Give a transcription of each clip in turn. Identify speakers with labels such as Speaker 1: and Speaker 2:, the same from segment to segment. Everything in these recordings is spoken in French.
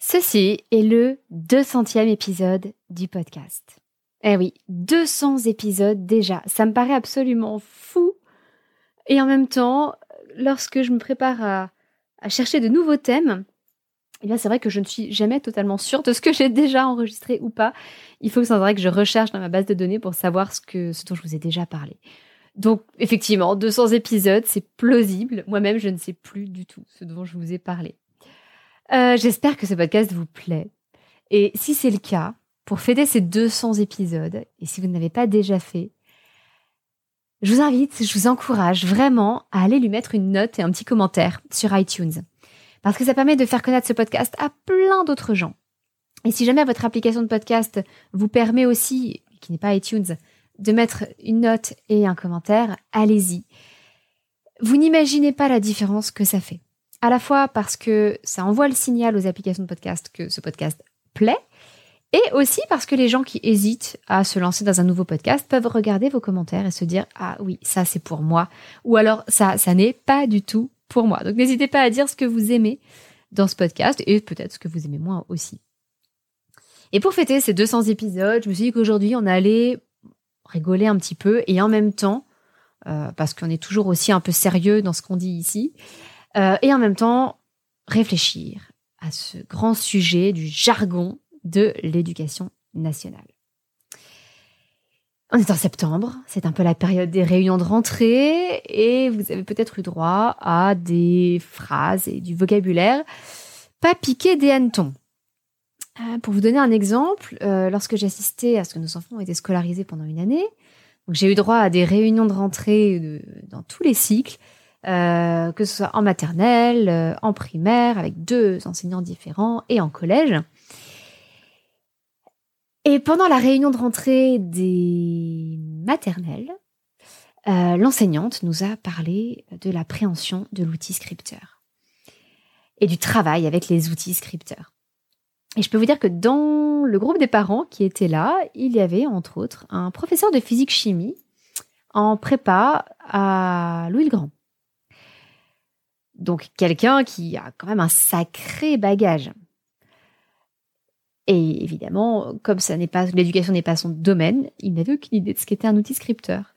Speaker 1: Ceci est le 200e épisode du podcast. Eh oui, 200 épisodes déjà. Ça me paraît absolument fou. Et en même temps, lorsque je me prépare à, chercher de nouveaux thèmes, eh c'est vrai que je ne suis jamais totalement sûre de ce que j'ai déjà enregistré ou pas. Il faut que vrai que je recherche dans ma base de données pour savoir ce dont je vous ai déjà parlé. Donc effectivement, 200 épisodes, c'est plausible. Moi-même, je ne sais plus du tout ce dont je vous ai parlé. Euh, j'espère que ce podcast vous plaît. Et si c'est le cas, pour fêter ces 200 épisodes, et si vous ne l'avez pas déjà fait, je vous invite, je vous encourage vraiment à aller lui mettre une note et un petit commentaire sur iTunes. Parce que ça permet de faire connaître ce podcast à plein d'autres gens. Et si jamais votre application de podcast vous permet aussi, qui n'est pas iTunes, de mettre une note et un commentaire, allez-y. Vous n'imaginez pas la différence que ça fait à la fois parce que ça envoie le signal aux applications de podcast que ce podcast plaît, et aussi parce que les gens qui hésitent à se lancer dans un nouveau podcast peuvent regarder vos commentaires et se dire ah oui ça c'est pour moi ou alors ça ça n'est pas du tout pour moi. Donc n'hésitez pas à dire ce que vous aimez dans ce podcast et peut-être ce que vous aimez moins aussi. Et pour fêter ces 200 épisodes, je me suis dit qu'aujourd'hui on allait rigoler un petit peu et en même temps euh, parce qu'on est toujours aussi un peu sérieux dans ce qu'on dit ici, euh, et en même temps réfléchir à ce grand sujet du jargon de l'éducation nationale. On est en septembre, c'est un peu la période des réunions de rentrée et vous avez peut-être eu droit à des phrases et du vocabulaire pas piqué des hannetons. Euh, pour vous donner un exemple, euh, lorsque j'assistais à ce que nos enfants ont été scolarisés pendant une année, j'ai eu droit à des réunions de rentrée dans tous les cycles euh, que ce soit en maternelle, euh, en primaire, avec deux enseignants différents, et en collège. Et pendant la réunion de rentrée des maternelles, euh, l'enseignante nous a parlé de la préhension de l'outil scripteur et du travail avec les outils scripteurs. Et je peux vous dire que dans le groupe des parents qui étaient là, il y avait entre autres un professeur de physique-chimie en prépa à Louis le Grand. Donc quelqu'un qui a quand même un sacré bagage. Et évidemment, comme l'éducation n'est pas son domaine, il n'avait aucune idée de ce qu'était un outil scripteur.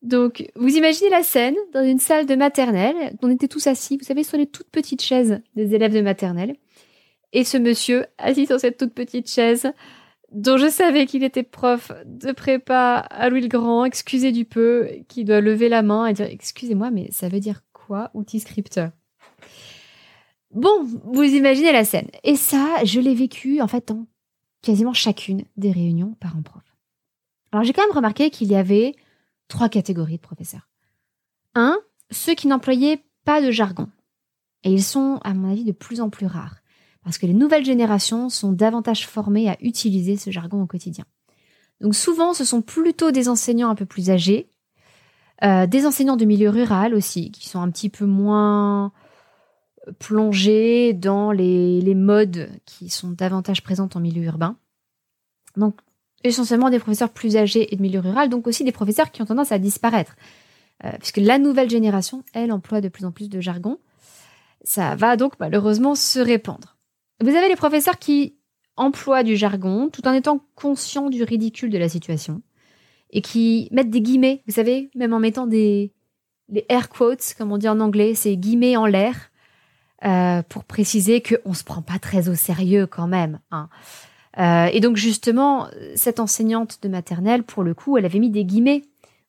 Speaker 1: Donc, vous imaginez la scène dans une salle de maternelle, on était tous assis, vous savez, sur les toutes petites chaises des élèves de maternelle. Et ce monsieur, assis sur cette toute petite chaise, dont je savais qu'il était prof de prépa à Louis le Grand, excusez du peu, qui doit lever la main et dire Excusez-moi, mais ça veut dire quoi, outil scripteur? Bon, vous imaginez la scène. Et ça, je l'ai vécu en fait dans quasiment chacune des réunions parents-prof. Alors j'ai quand même remarqué qu'il y avait trois catégories de professeurs. Un, ceux qui n'employaient pas de jargon. Et ils sont, à mon avis, de plus en plus rares, parce que les nouvelles générations sont davantage formées à utiliser ce jargon au quotidien. Donc souvent, ce sont plutôt des enseignants un peu plus âgés, euh, des enseignants de milieu rural aussi, qui sont un petit peu moins plongés dans les, modes qui sont davantage présentes en milieu urbain. Donc essentiellement des professeurs plus âgés et de milieu rural, donc aussi des professeurs qui ont tendance à disparaître. Euh, puisque la nouvelle génération, elle, emploie de plus en plus de jargon. Ça va donc malheureusement se répandre. Vous avez les professeurs qui emploient du jargon tout en étant conscients du ridicule de la situation et qui mettent des guillemets, vous savez, même en mettant des air quotes, comme on dit en anglais, c'est guillemets en l'air, euh, pour préciser qu'on se prend pas très au sérieux quand même. Hein. Euh, et donc justement, cette enseignante de maternelle, pour le coup, elle avait mis des guillemets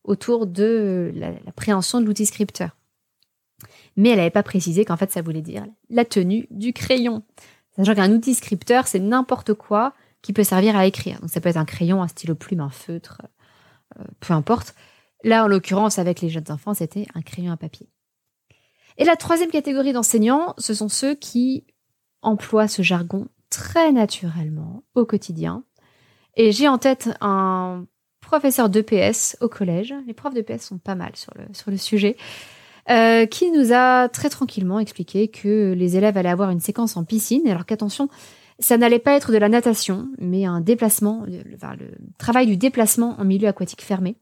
Speaker 1: autour de l'appréhension de l'outil scripteur. Mais elle n'avait pas précisé qu'en fait, ça voulait dire la tenue du crayon. Sachant qu'un outil scripteur, c'est n'importe quoi qui peut servir à écrire. Donc ça peut être un crayon, un stylo plume, un feutre, euh, peu importe. Là, en l'occurrence, avec les jeunes enfants, c'était un crayon à papier. Et la troisième catégorie d'enseignants, ce sont ceux qui emploient ce jargon très naturellement au quotidien. Et j'ai en tête un professeur d'EPS au collège. Les profs d'EPS sont pas mal sur le, sur le sujet. Euh, qui nous a très tranquillement expliqué que les élèves allaient avoir une séquence en piscine, alors qu'attention, ça n'allait pas être de la natation, mais un déplacement, le, le travail du déplacement en milieu aquatique fermé.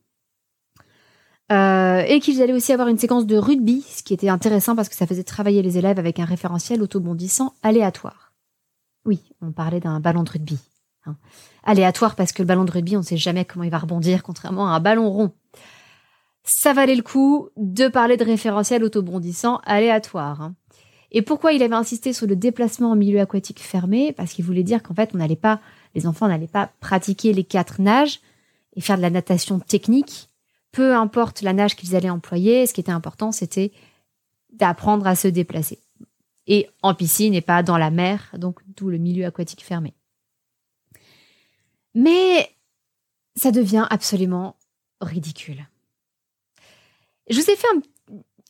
Speaker 1: Euh, et qu'ils allaient aussi avoir une séquence de rugby, ce qui était intéressant parce que ça faisait travailler les élèves avec un référentiel autobondissant aléatoire. Oui, on parlait d'un ballon de rugby. Hein. Aléatoire parce que le ballon de rugby, on ne sait jamais comment il va rebondir, contrairement à un ballon rond. Ça valait le coup de parler de référentiel autobondissant aléatoire. Hein. Et pourquoi il avait insisté sur le déplacement en milieu aquatique fermé? Parce qu'il voulait dire qu'en fait, on n'allait pas, les enfants n'allaient pas pratiquer les quatre nages et faire de la natation technique. Peu importe la nage qu'ils allaient employer, ce qui était important, c'était d'apprendre à se déplacer et en piscine et pas dans la mer, donc d'où le milieu aquatique fermé. Mais ça devient absolument ridicule. Je vous ai fait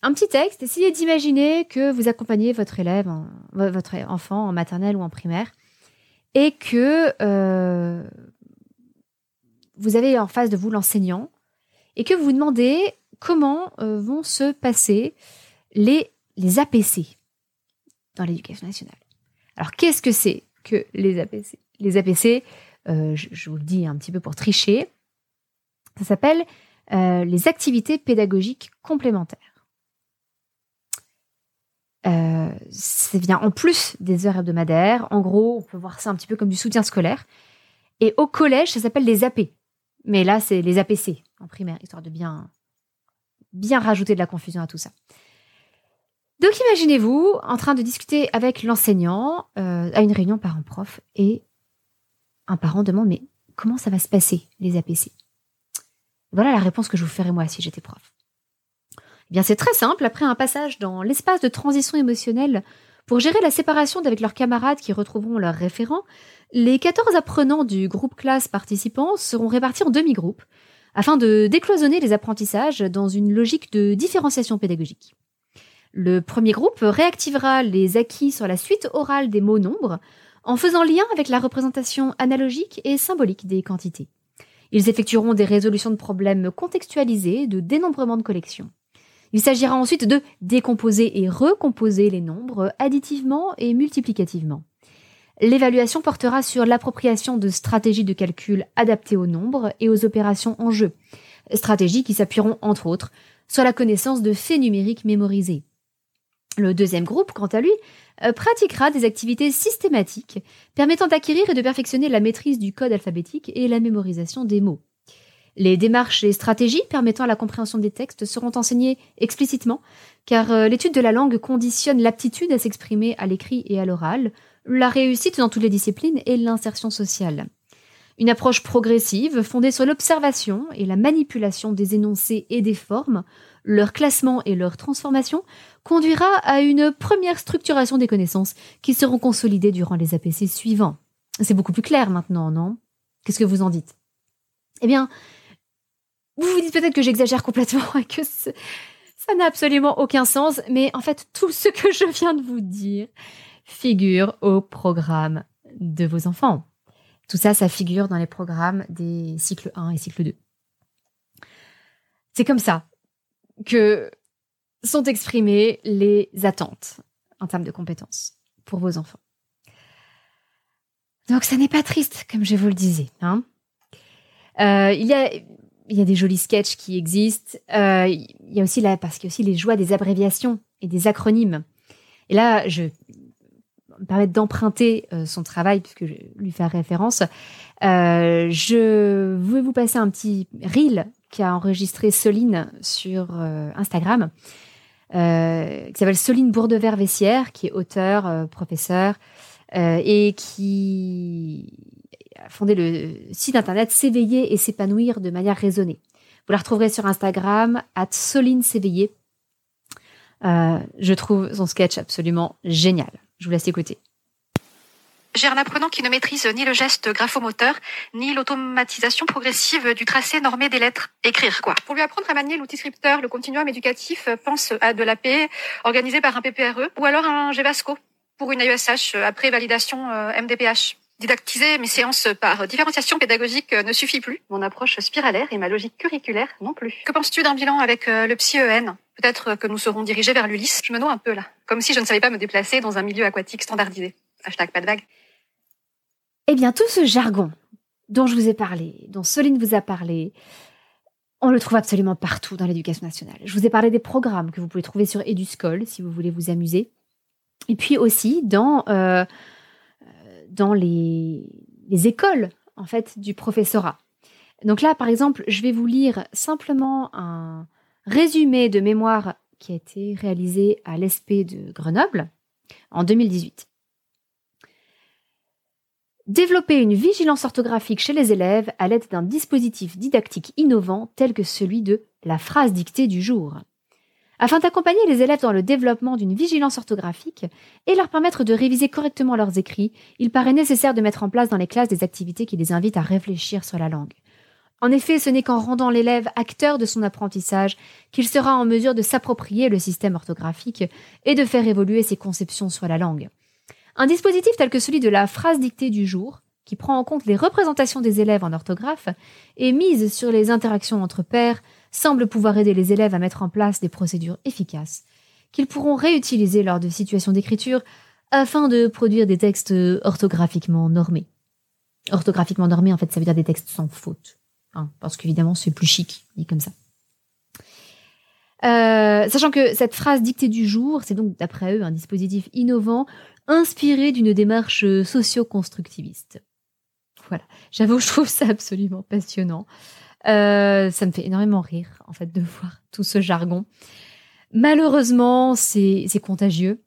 Speaker 1: un, petit texte. Essayez d'imaginer que vous accompagnez votre élève, votre enfant en maternelle ou en primaire, et que euh, vous avez en face de vous l'enseignant, et que vous vous demandez comment euh, vont se passer les, les APC, dans l'éducation nationale. Alors, qu'est-ce que c'est que les APC Les APC, euh, je, vous le dis un petit peu pour tricher, ça s'appelle euh, les activités pédagogiques complémentaires. C'est bien en plus des heures hebdomadaires. En gros, on peut voir ça un petit peu comme du soutien scolaire. Et au collège, ça s'appelle les AP. Mais là, c'est les APC en primaire, histoire de bien, rajouter de la confusion à tout ça. Donc imaginez-vous en train de discuter avec l'enseignant euh, à une réunion parents-prof et un parent demande mais comment ça va se passer les APC Voilà la réponse que je vous ferais moi si j'étais prof. Eh bien c'est très simple, après un passage dans l'espace de transition émotionnelle pour gérer la séparation d'avec leurs camarades qui retrouveront leurs référents, les 14 apprenants du groupe classe participant seront répartis en demi-groupes afin de décloisonner les apprentissages dans une logique de différenciation pédagogique. Le premier groupe réactivera les acquis sur la suite orale des mots nombres en faisant lien avec la représentation analogique et symbolique des quantités. Ils effectueront des résolutions de problèmes contextualisés, de dénombrement de collections. Il s'agira ensuite de décomposer et recomposer les nombres additivement et multiplicativement. L'évaluation portera sur l'appropriation de stratégies de calcul adaptées aux nombres et aux opérations en jeu, stratégies qui s'appuieront entre autres sur la connaissance de faits numériques mémorisés. Le deuxième groupe, quant à lui, euh, pratiquera des activités systématiques permettant d'acquérir et de perfectionner la maîtrise du code alphabétique et la mémorisation des mots. Les démarches et stratégies permettant la compréhension des textes seront enseignées explicitement, car euh, l'étude de la langue conditionne l'aptitude à s'exprimer à l'écrit et à l'oral, la réussite dans toutes les disciplines et l'insertion sociale. Une approche progressive fondée sur l'observation et la manipulation des énoncés et des formes, leur classement et leur transformation, conduira à une première structuration des connaissances qui seront consolidées durant les APC suivants. C'est beaucoup plus clair maintenant, non? Qu'est-ce que vous en dites? Eh bien, vous vous dites peut-être que j'exagère complètement et que ça n'a absolument aucun sens, mais en fait, tout ce que je viens de vous dire figure au programme de vos enfants. Tout ça, ça figure dans les programmes des cycles 1 et cycle 2. C'est comme ça que sont exprimées les attentes en termes de compétences pour vos enfants. Donc, ça n'est pas triste, comme je vous le disais. Hein. Euh, il, y a, des jolis sketchs qui existent. Euh, il y a aussi là, parce qu'il y a aussi les joies des abréviations et des acronymes. Et là, je permettre d'emprunter euh, son travail, puisque je lui fais référence, euh, je vais vous passer un petit reel qu'a enregistré Soline sur euh, Instagram, qui s'appelle Soline Bourdevert-Vessière, qui est auteur, professeur, et qui a fondé le site internet S'éveiller et s'épanouir de manière raisonnée. Vous la retrouverez sur Instagram, at Soline S'éveiller. je trouve son sketch absolument génial. Je vous laisse écouter.
Speaker 2: J'ai un apprenant qui ne maîtrise ni le geste graphomoteur, ni l'automatisation progressive du tracé normé des lettres. Écrire, quoi? Pour lui apprendre à manier l'outil scripteur, le continuum éducatif pense à de l'AP organisé par un PPRE ou alors un GVASCO pour une AESH après validation euh, MDPH. Didactiser mes séances par différenciation pédagogique ne suffit plus. Mon approche spiralaire et ma logique curriculaire non plus. Que penses-tu d'un bilan avec euh, le psy-EN Peut-être que nous serons dirigés vers l'Ulysse. Je me noie un peu là. Comme si je ne savais pas me déplacer dans un milieu aquatique standardisé. Hashtag pas de vague.
Speaker 1: Eh bien, tout ce jargon dont je vous ai parlé, dont Soline vous a parlé, on le trouve absolument partout dans l'éducation nationale. Je vous ai parlé des programmes que vous pouvez trouver sur Eduscol si vous voulez vous amuser. Et puis aussi dans, euh, dans les, les écoles en fait du professorat. Donc là, par exemple, je vais vous lire simplement un, résumé de mémoire qui a été réalisé à l'ESP de Grenoble en 2018. Développer une vigilance orthographique chez les élèves à l'aide d'un dispositif didactique innovant tel que celui de la phrase dictée du jour. Afin d'accompagner les élèves dans le développement d'une vigilance orthographique et leur permettre de réviser correctement leurs écrits, il paraît nécessaire de mettre en place dans les classes des activités qui les invitent à réfléchir sur la langue. En effet, ce n'est qu'en rendant l'élève acteur de son apprentissage qu'il sera en mesure de s'approprier le système orthographique et de faire évoluer ses conceptions sur la langue. Un dispositif tel que celui de la phrase dictée du jour, qui prend en compte les représentations des élèves en orthographe et mise sur les interactions entre pairs, semble pouvoir aider les élèves à mettre en place des procédures efficaces qu'ils pourront réutiliser lors de situations d'écriture afin de produire des textes orthographiquement normés. Orthographiquement normés, en fait, ça veut dire des textes sans faute. Hein, parce qu'évidemment, c'est plus chic, dit comme ça. Euh, sachant que cette phrase dictée du jour, c'est donc d'après eux un dispositif innovant inspiré d'une démarche socio-constructiviste. Voilà, j'avoue, je trouve ça absolument passionnant. Euh, ça me fait énormément rire, en fait, de voir tout ce jargon. Malheureusement, c'est contagieux.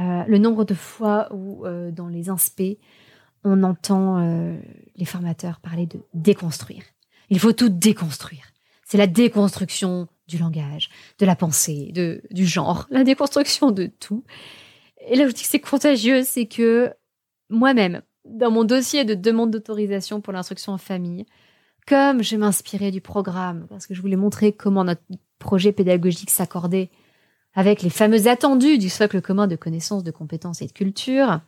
Speaker 1: Euh, le nombre de fois où, dans les inspects, on entend euh, les formateurs parler de déconstruire. Il faut tout déconstruire. C'est la déconstruction du langage, de la pensée, de, du genre, la déconstruction de tout. Et là je dis que c'est contagieux, c'est que moi-même, dans mon dossier de demande d'autorisation pour l'instruction en famille, comme je m'inspirais du programme, parce que je voulais montrer comment notre projet pédagogique s'accordait avec les fameux attendus du socle commun de connaissances, de compétences et de culture,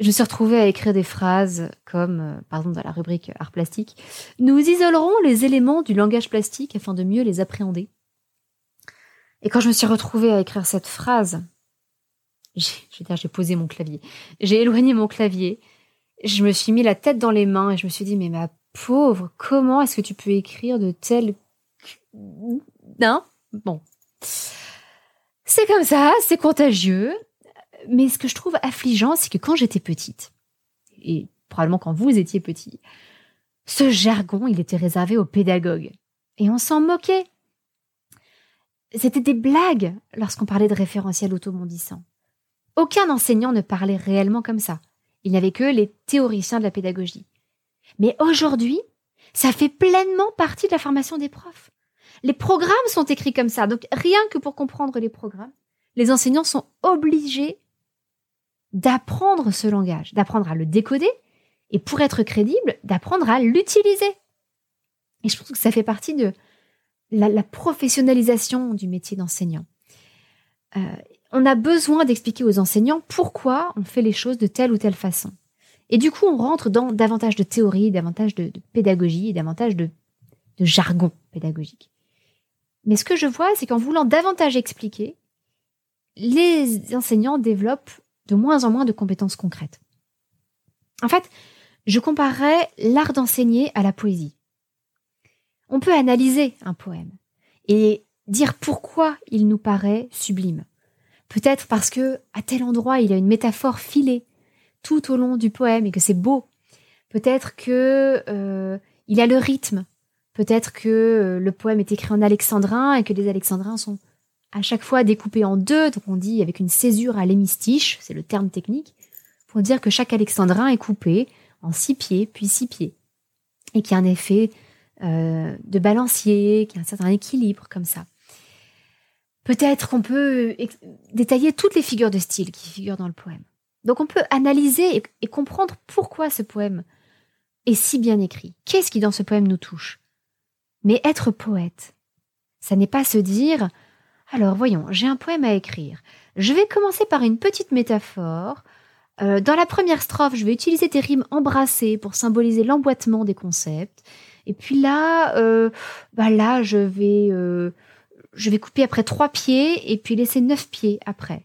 Speaker 1: je me suis retrouvée à écrire des phrases comme, euh, par exemple dans la rubrique art plastique, nous isolerons les éléments du langage plastique afin de mieux les appréhender. Et quand je me suis retrouvée à écrire cette phrase, j'ai posé mon clavier, j'ai éloigné mon clavier, je me suis mis la tête dans les mains et je me suis dit, mais ma pauvre, comment est-ce que tu peux écrire de tels... Non Bon. C'est comme ça, c'est contagieux. Mais ce que je trouve affligeant, c'est que quand j'étais petite, et probablement quand vous étiez petit, ce jargon, il était réservé aux pédagogues. Et on s'en moquait. C'était des blagues lorsqu'on parlait de référentiel automondissant. Aucun enseignant ne parlait réellement comme ça. Il n'y avait que les théoriciens de la pédagogie. Mais aujourd'hui, ça fait pleinement partie de la formation des profs. Les programmes sont écrits comme ça. Donc rien que pour comprendre les programmes, les enseignants sont obligés d'apprendre ce langage, d'apprendre à le décoder et pour être crédible, d'apprendre à l'utiliser. Et je pense que ça fait partie de la, professionnalisation du métier d'enseignant. Euh, on a besoin d'expliquer aux enseignants pourquoi on fait les choses de telle ou telle façon. Et du coup, on rentre dans davantage de théorie, davantage de, pédagogie et davantage de, jargon pédagogique. Mais ce que je vois, c'est qu'en voulant davantage expliquer, les enseignants développent de moins en moins de compétences concrètes. En fait, je comparerais l'art d'enseigner à la poésie. On peut analyser un poème et dire pourquoi il nous paraît sublime. Peut-être parce que à tel endroit il y a une métaphore filée tout au long du poème et que c'est beau. Peut-être que euh, il a le rythme. Peut-être que euh, le poème est écrit en alexandrin et que les alexandrins sont à chaque fois découpé en deux, donc on dit avec une césure à l'hémistiche, c'est le terme technique, pour dire que chaque alexandrin est coupé en six pieds, puis six pieds, et qu'il y a un effet euh, de balancier, qu'il y a un certain équilibre comme ça. Peut-être qu'on peut détailler toutes les figures de style qui figurent dans le poème. Donc on peut analyser et comprendre pourquoi ce poème est si bien écrit. Qu'est-ce qui dans ce poème nous touche? Mais être poète, ça n'est pas se dire alors voyons, j'ai un poème à écrire. Je vais commencer par une petite métaphore. Euh, dans la première strophe, je vais utiliser des rimes embrassées pour symboliser l'emboîtement des concepts. Et puis là, euh, bah là, je vais, euh, je vais couper après trois pieds et puis laisser neuf pieds après.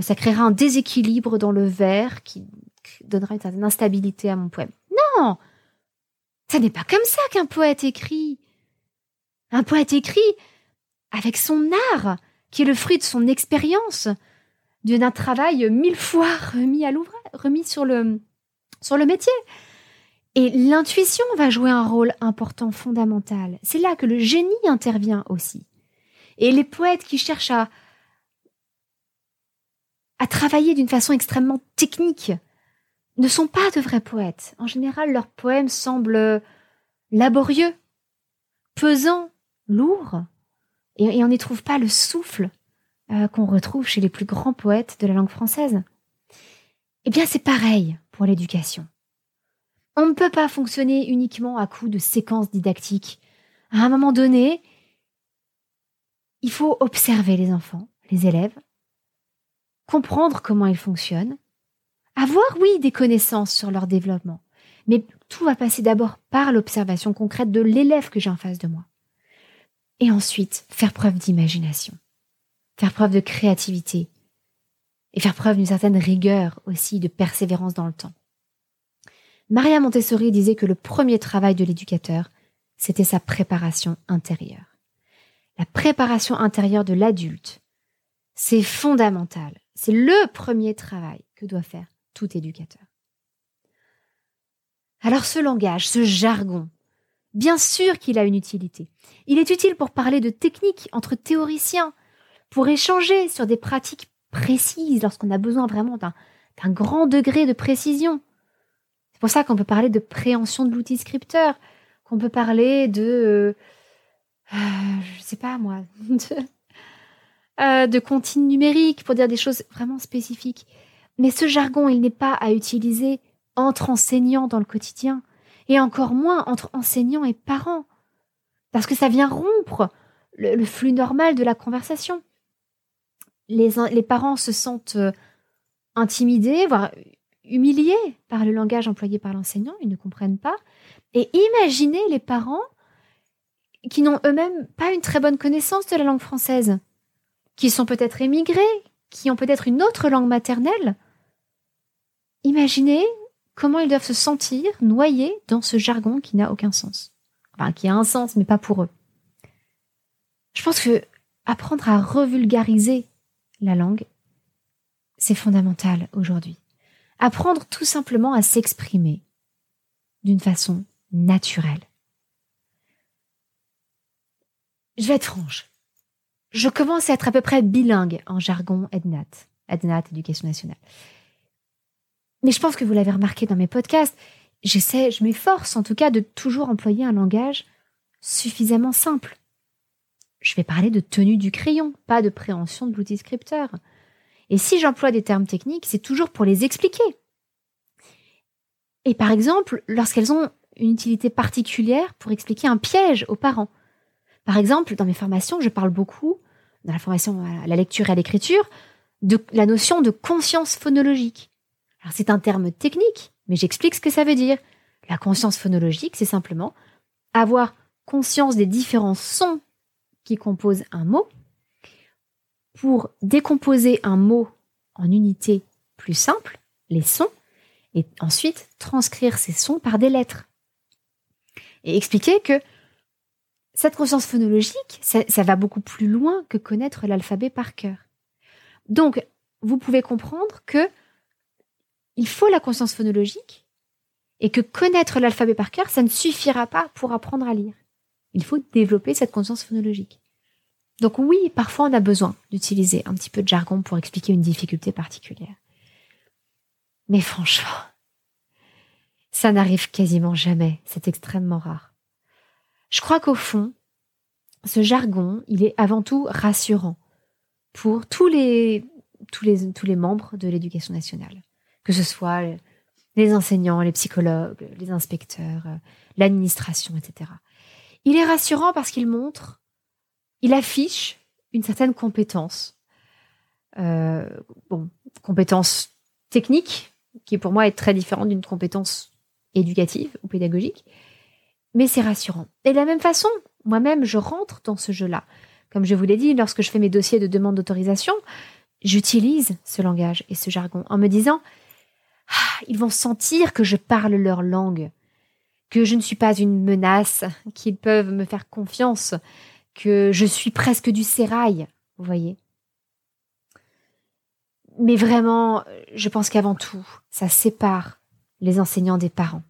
Speaker 1: Ça créera un déséquilibre dans le vers qui donnera une certaine instabilité à mon poème. Non, ça n'est pas comme ça qu'un poète écrit. Un poète écrit, avec son art, qui est le fruit de son expérience, d'un travail mille fois remis à remis sur le métier. Et l'intuition va jouer un rôle important, fondamental. C'est là que le génie intervient aussi. Et les poètes qui cherchent à, à travailler d'une façon extrêmement technique ne sont pas de vrais poètes. En général, leurs poèmes semblent laborieux, pesants, lourds, et, on n'y trouve pas le souffle euh, qu'on retrouve chez les plus grands poètes de la langue française. Eh bien, c'est pareil pour l'éducation. On ne peut pas fonctionner uniquement à coup de séquences didactiques. À un moment donné, il faut observer les enfants, les élèves, comprendre comment ils fonctionnent, avoir, oui, des connaissances sur leur développement, mais tout va passer d'abord par l'observation concrète de l'élève que j'ai en face de moi. Et ensuite, faire preuve d'imagination, faire preuve de créativité et faire preuve d'une certaine rigueur aussi, de persévérance dans le temps. Maria Montessori disait que le premier travail de l'éducateur, c'était sa préparation intérieure. La préparation intérieure de l'adulte, c'est fondamental. C'est le premier travail que doit faire tout éducateur. Alors ce langage, ce jargon, Bien sûr qu'il a une utilité. Il est utile pour parler de techniques entre théoriciens, pour échanger sur des pratiques précises lorsqu'on a besoin vraiment d'un grand degré de précision. C'est pour ça qu'on peut parler de préhension de l'outil scripteur, qu'on peut parler de, euh, je sais pas moi, euh, de comptines numériques pour dire des choses vraiment spécifiques. Mais ce jargon, il n'est pas à utiliser entre enseignants dans le quotidien et encore moins entre enseignants et parents, parce que ça vient rompre le, flux normal de la conversation. Les, parents se sentent euh, intimidés, voire humiliés par le langage employé par l'enseignant, ils ne comprennent pas. Et imaginez les parents qui n'ont eux-mêmes pas une très bonne connaissance de la langue française, qui sont peut-être émigrés, qui ont peut-être une autre langue maternelle. Imaginez comment ils doivent se sentir noyés dans ce jargon qui n'a aucun sens. Enfin, qui a un sens, mais pas pour eux. Je pense que apprendre à revulgariser la langue, c'est fondamental aujourd'hui. Apprendre tout simplement à s'exprimer d'une façon naturelle. Je vais être franche. Je commence à être à peu près bilingue en jargon EDNAT, EDNAT, Éducation nationale. Mais je pense que vous l'avez remarqué dans mes podcasts, j'essaie, je m'efforce en tout cas de toujours employer un langage suffisamment simple. Je vais parler de tenue du crayon, pas de préhension de l'outil scripteur. Et si j'emploie des termes techniques, c'est toujours pour les expliquer. Et par exemple, lorsqu'elles ont une utilité particulière pour expliquer un piège aux parents. Par exemple, dans mes formations, je parle beaucoup, dans la formation à la lecture et à l'écriture, de la notion de conscience phonologique. C'est un terme technique, mais j'explique ce que ça veut dire. La conscience phonologique, c'est simplement avoir conscience des différents sons qui composent un mot pour décomposer un mot en unités plus simples, les sons, et ensuite transcrire ces sons par des lettres. Et expliquer que cette conscience phonologique, ça, va beaucoup plus loin que connaître l'alphabet par cœur. Donc, vous pouvez comprendre que il faut la conscience phonologique et que connaître l'alphabet par cœur, ça ne suffira pas pour apprendre à lire. Il faut développer cette conscience phonologique. Donc oui, parfois on a besoin d'utiliser un petit peu de jargon pour expliquer une difficulté particulière. Mais franchement, ça n'arrive quasiment jamais, c'est extrêmement rare. Je crois qu'au fond, ce jargon, il est avant tout rassurant pour tous les, membres de l'éducation nationale que ce soit les enseignants, les psychologues, les inspecteurs, l'administration, etc. Il est rassurant parce qu'il montre, il affiche une certaine compétence. Euh, bon, compétence technique, qui pour moi est très différente d'une compétence éducative ou pédagogique, mais c'est rassurant. Et de la même façon, moi-même, je rentre dans ce jeu-là. Comme je vous l'ai dit, lorsque je fais mes dossiers de demande d'autorisation, j'utilise ce langage et ce jargon en me disant, ah, ils vont sentir que je parle leur langue, que je ne suis pas une menace, qu'ils peuvent me faire confiance, que je suis presque du sérail, vous voyez. Mais vraiment, je pense qu'avant tout, ça sépare les enseignants des parents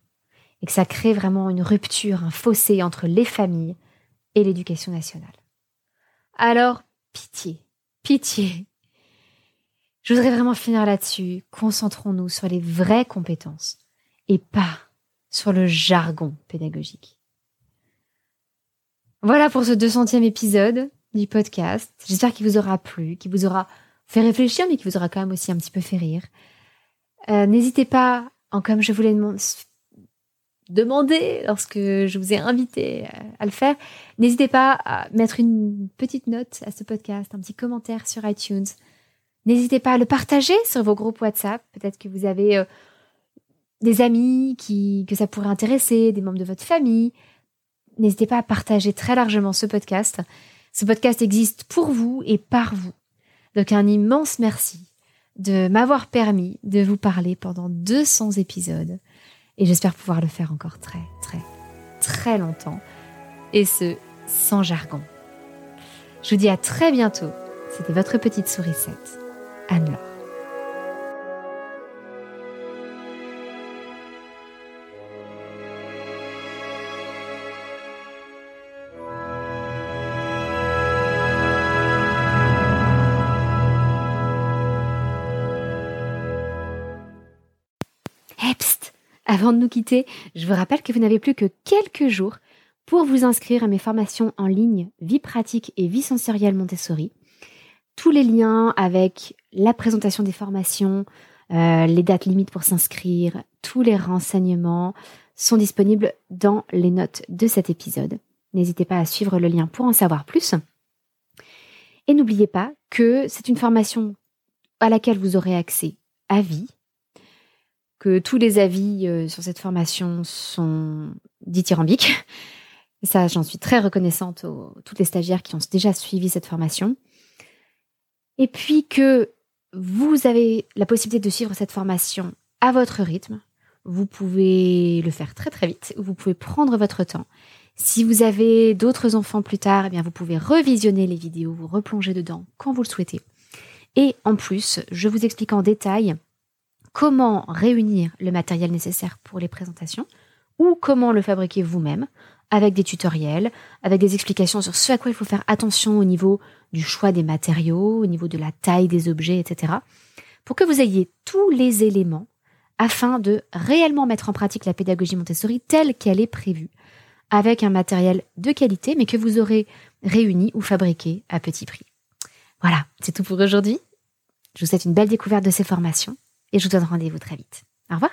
Speaker 1: et que ça crée vraiment une rupture, un fossé entre les familles et l'éducation nationale. Alors, pitié, pitié, je voudrais vraiment finir là-dessus. Concentrons-nous sur les vraies compétences et pas sur le jargon pédagogique. Voilà pour ce 200e épisode du podcast. J'espère qu'il vous aura plu, qu'il vous aura fait réfléchir, mais qu'il vous aura quand même aussi un petit peu fait rire. Euh, n'hésitez pas, comme je voulais demander lorsque je vous ai invité à le faire, n'hésitez pas à mettre une petite note à ce podcast, un petit commentaire sur iTunes. N'hésitez pas à le partager sur vos groupes WhatsApp. Peut-être que vous avez euh, des amis qui, que ça pourrait intéresser, des membres de votre famille. N'hésitez pas à partager très largement ce podcast. Ce podcast existe pour vous et par vous. Donc un immense merci de m'avoir permis de vous parler pendant 200 épisodes. Et j'espère pouvoir le faire encore très, très, très longtemps. Et ce, sans jargon. Je vous dis à très bientôt. C'était votre petite sourisette. Anne-Laure. Avant de nous quitter, je vous rappelle que vous n'avez plus que quelques jours pour vous inscrire à mes formations en ligne Vie pratique et vie sensorielle Montessori tous les liens avec la présentation des formations, euh, les dates limites pour s'inscrire, tous les renseignements sont disponibles dans les notes de cet épisode. N'hésitez pas à suivre le lien pour en savoir plus. Et n'oubliez pas que c'est une formation à laquelle vous aurez accès à vie, que tous les avis euh, sur cette formation sont dithyrambiques. Et ça, j'en suis très reconnaissante aux toutes les stagiaires qui ont déjà suivi cette formation. Et puis que vous avez la possibilité de suivre cette formation à votre rythme. Vous pouvez le faire très très vite, vous pouvez prendre votre temps. Si vous avez d'autres enfants plus tard, eh bien vous pouvez revisionner les vidéos, vous replonger dedans quand vous le souhaitez. Et en plus, je vous explique en détail comment réunir le matériel nécessaire pour les présentations ou comment le fabriquer vous-même avec des tutoriels, avec des explications sur ce à quoi il faut faire attention au niveau du choix des matériaux, au niveau de la taille des objets, etc. Pour que vous ayez tous les éléments afin de réellement mettre en pratique la pédagogie Montessori telle qu'elle est prévue, avec un matériel de qualité, mais que vous aurez réuni ou fabriqué à petit prix. Voilà, c'est tout pour aujourd'hui. Je vous souhaite une belle découverte de ces formations et je vous donne rendez-vous très vite. Au revoir